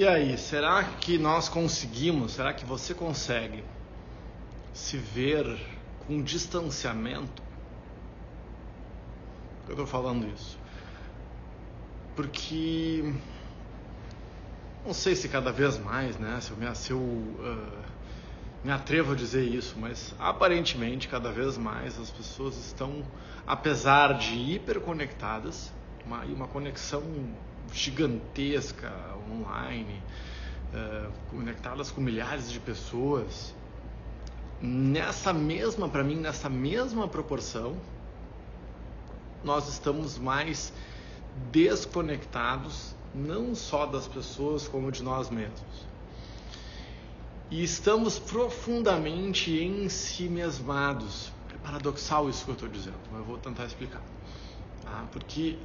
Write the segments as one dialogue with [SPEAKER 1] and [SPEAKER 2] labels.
[SPEAKER 1] E aí, será que nós conseguimos, será que você consegue se ver com distanciamento? Eu estou falando isso. Porque não sei se cada vez mais, né? Se eu, me, se eu uh, me atrevo a dizer isso, mas aparentemente cada vez mais as pessoas estão, apesar de hiperconectadas, uma, uma conexão gigantesca online, uh, conectadas com milhares de pessoas, nessa mesma, para mim, nessa mesma proporção, nós estamos mais desconectados não só das pessoas, como de nós mesmos. E estamos profundamente em si mesmados. É paradoxal isso que eu estou dizendo, mas eu vou tentar explicar. Tá? Porque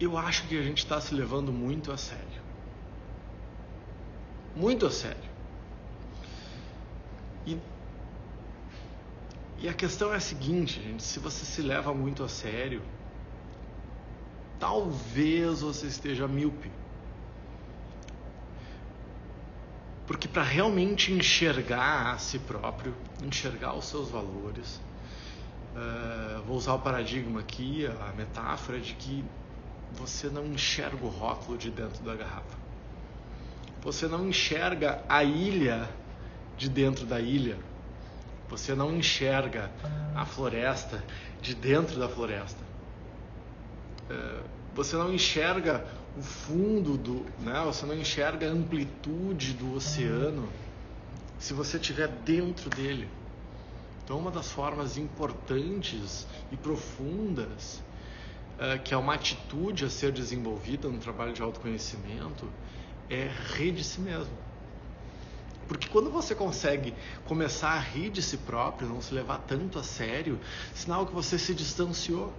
[SPEAKER 1] eu acho que a gente está se levando muito a sério. Muito a sério. E, e a questão é a seguinte, gente: se você se leva muito a sério, talvez você esteja míope. Porque para realmente enxergar a si próprio, enxergar os seus valores, uh, vou usar o paradigma aqui, a metáfora de que você não enxerga o rótulo de dentro da garrafa. Você não enxerga a ilha de dentro da ilha. Você não enxerga a floresta de dentro da floresta. É, você não enxerga o fundo do, né? Você não enxerga a amplitude do oceano se você estiver dentro dele. Então, uma das formas importantes e profundas uh, que é uma atitude a ser desenvolvida no trabalho de autoconhecimento é rir de si mesmo. Porque quando você consegue começar a rir de si próprio, não se levar tanto a sério, sinal que você se distanciou.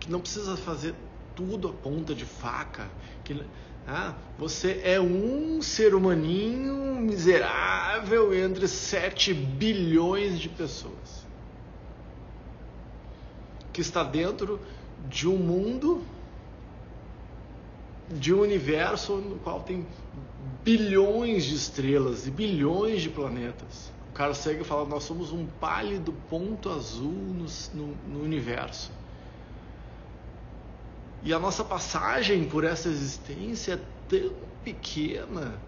[SPEAKER 1] Que não precisa fazer tudo a ponta de faca, que ah, você é um ser humaninho miserável entre 7 bilhões de pessoas que está dentro de um mundo, de um universo no qual tem bilhões de estrelas e bilhões de planetas. O Carl Sagan fala: nós somos um pálido ponto azul no, no, no universo. E a nossa passagem por essa existência é tão pequena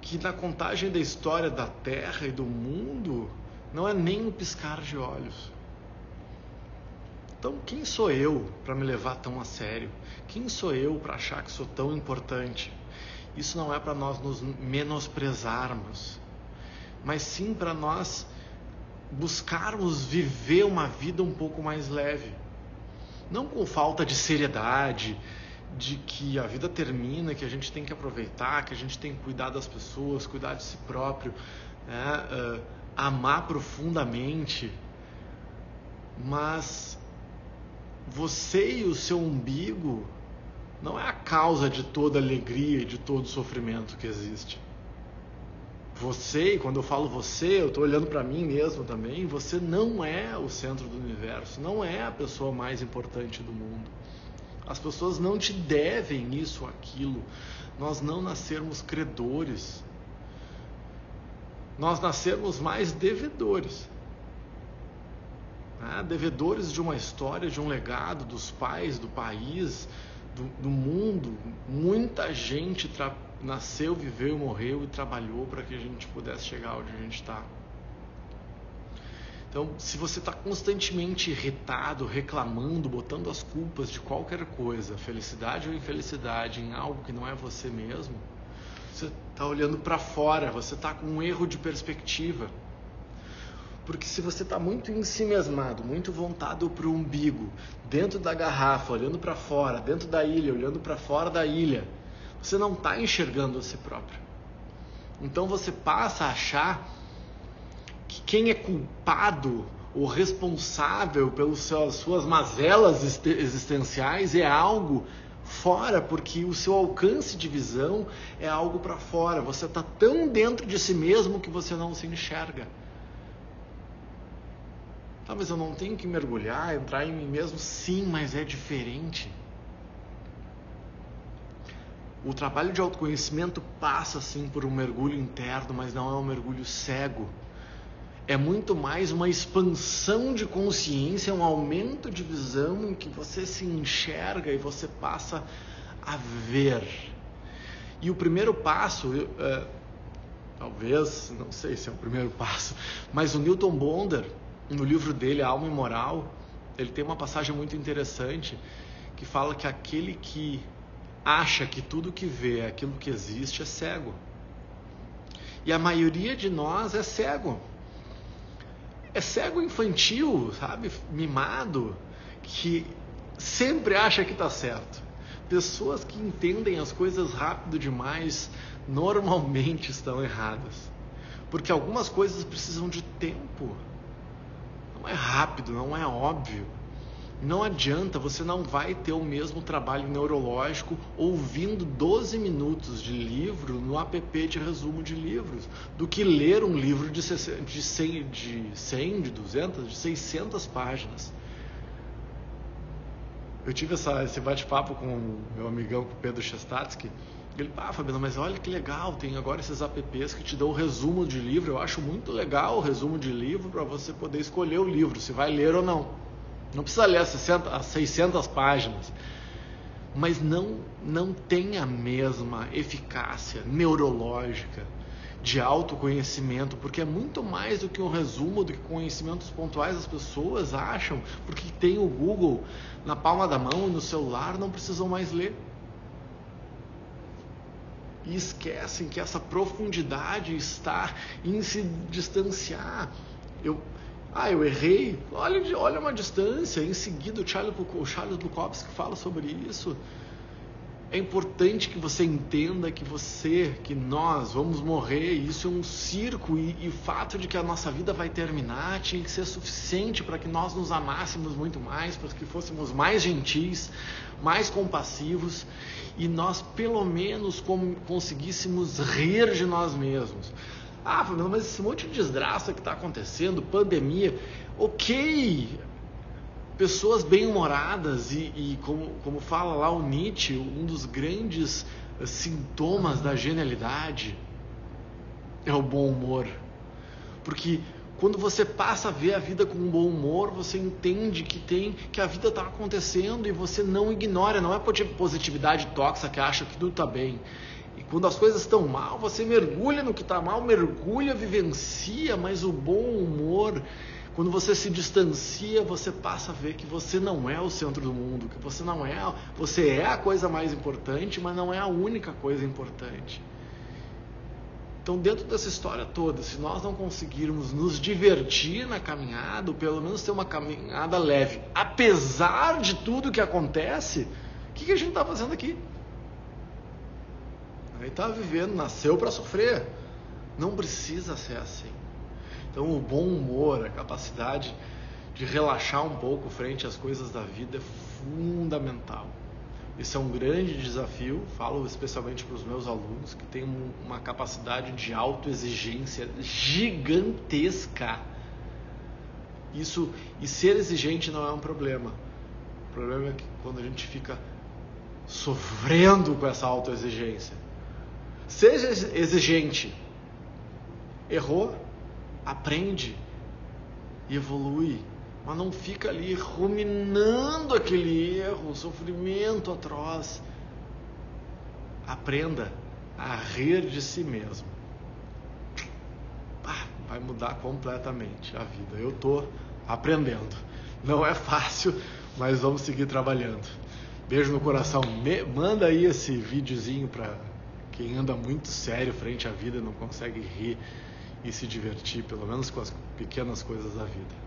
[SPEAKER 1] que na contagem da história da Terra e do mundo não é nem um piscar de olhos. Então, quem sou eu para me levar tão a sério? Quem sou eu para achar que sou tão importante? Isso não é para nós nos menosprezarmos, mas sim para nós buscarmos viver uma vida um pouco mais leve não com falta de seriedade, de que a vida termina, que a gente tem que aproveitar, que a gente tem que cuidar das pessoas, cuidar de si próprio, né? uh, amar profundamente, mas você e o seu umbigo não é a causa de toda alegria e de todo sofrimento que existe você, e quando eu falo você, eu estou olhando para mim mesmo também, você não é o centro do universo, não é a pessoa mais importante do mundo. As pessoas não te devem isso ou aquilo. Nós não nascermos credores. Nós nascermos mais devedores. Né? Devedores de uma história, de um legado, dos pais, do país, do, do mundo. Muita gente nasceu, viveu, morreu e trabalhou para que a gente pudesse chegar onde a gente está. Então, se você está constantemente irritado, reclamando, botando as culpas de qualquer coisa, felicidade ou infelicidade, em algo que não é você mesmo, você está olhando para fora, você está com um erro de perspectiva. Porque se você está muito em si mesmado, muito voltado para o umbigo, dentro da garrafa, olhando para fora, dentro da ilha, olhando para fora da ilha, você não está enxergando a si próprio. Então você passa a achar que quem é culpado ou responsável pelas suas mazelas existenciais é algo fora, porque o seu alcance de visão é algo para fora. Você está tão dentro de si mesmo que você não se enxerga. Tá, mas eu não tenho que mergulhar, entrar em mim mesmo? Sim, mas é diferente. o trabalho de autoconhecimento passa sim por um mergulho interno, mas não é um mergulho cego. É muito mais uma expansão de consciência, um aumento de visão em que você se enxerga e você passa a ver. E o primeiro passo, uh, talvez, não sei se é o primeiro passo, mas o Newton Bonder, no livro dele, Alma e Moral, ele tem uma passagem muito interessante que fala que aquele que acha que tudo que vê, aquilo que existe, é cego. E a maioria de nós é cego. É cego infantil, sabe? Mimado, que sempre acha que está certo. Pessoas que entendem as coisas rápido demais normalmente estão erradas. Porque algumas coisas precisam de tempo. É rápido, não é óbvio. Não adianta, você não vai ter o mesmo trabalho neurológico ouvindo 12 minutos de livro no app de resumo de livros, do que ler um livro de 100, de 100, de, 100, de 200, de 600 páginas. Eu tive essa, esse bate-papo com o meu amigão com Pedro Chestatsky. Ele, ah, Fabiano, mas olha que legal, tem agora esses apps que te dão o resumo de livro. Eu acho muito legal o resumo de livro para você poder escolher o livro, se vai ler ou não. Não precisa ler as, 60, as 600 páginas, mas não, não tem a mesma eficácia neurológica de autoconhecimento, porque é muito mais do que um resumo, do que conhecimentos pontuais as pessoas acham, porque tem o Google na palma da mão e no celular, não precisam mais ler. E esquecem que essa profundidade está em se distanciar. Eu, ah, eu errei. Olha, olha uma distância. Em seguida, o Charles, o Charles Bukowski fala sobre isso. É importante que você entenda que você, que nós vamos morrer. Isso é um circo e, e o fato de que a nossa vida vai terminar tinha que ser suficiente para que nós nos amássemos muito mais, para que fôssemos mais gentis, mais compassivos e nós pelo menos conseguíssemos rir de nós mesmos. Ah, mas esse monte de desgraça que está acontecendo, pandemia, ok. Pessoas bem-humoradas e, e como, como fala lá o Nietzsche, um dos grandes sintomas da genialidade é o bom humor. Porque quando você passa a ver a vida com um bom humor, você entende que tem que a vida está acontecendo e você não ignora, não é positividade tóxica que acha que tudo está bem. E quando as coisas estão mal, você mergulha no que está mal, mergulha, vivencia, mas o bom humor, quando você se distancia, você passa a ver que você não é o centro do mundo, que você não é, você é a coisa mais importante, mas não é a única coisa importante. Então, dentro dessa história toda, se nós não conseguirmos nos divertir na caminhada, ou pelo menos ter uma caminhada leve, apesar de tudo que acontece, o que, que a gente está fazendo aqui? Ele está vivendo, nasceu para sofrer. Não precisa ser assim. Então, o bom humor, a capacidade de relaxar um pouco frente às coisas da vida é fundamental. Isso é um grande desafio, falo especialmente para os meus alunos que têm uma capacidade de autoexigência gigantesca. Isso e ser exigente não é um problema. O problema é que quando a gente fica sofrendo com essa autoexigência, Seja exigente. Errou, aprende e evolui. Mas não fica ali ruminando aquele erro, sofrimento atroz. Aprenda a rir de si mesmo. Vai mudar completamente a vida. Eu estou aprendendo. Não é fácil, mas vamos seguir trabalhando. Beijo no coração. Me, manda aí esse videozinho para quem anda muito sério frente à vida não consegue rir e se divertir, pelo menos com as pequenas coisas da vida.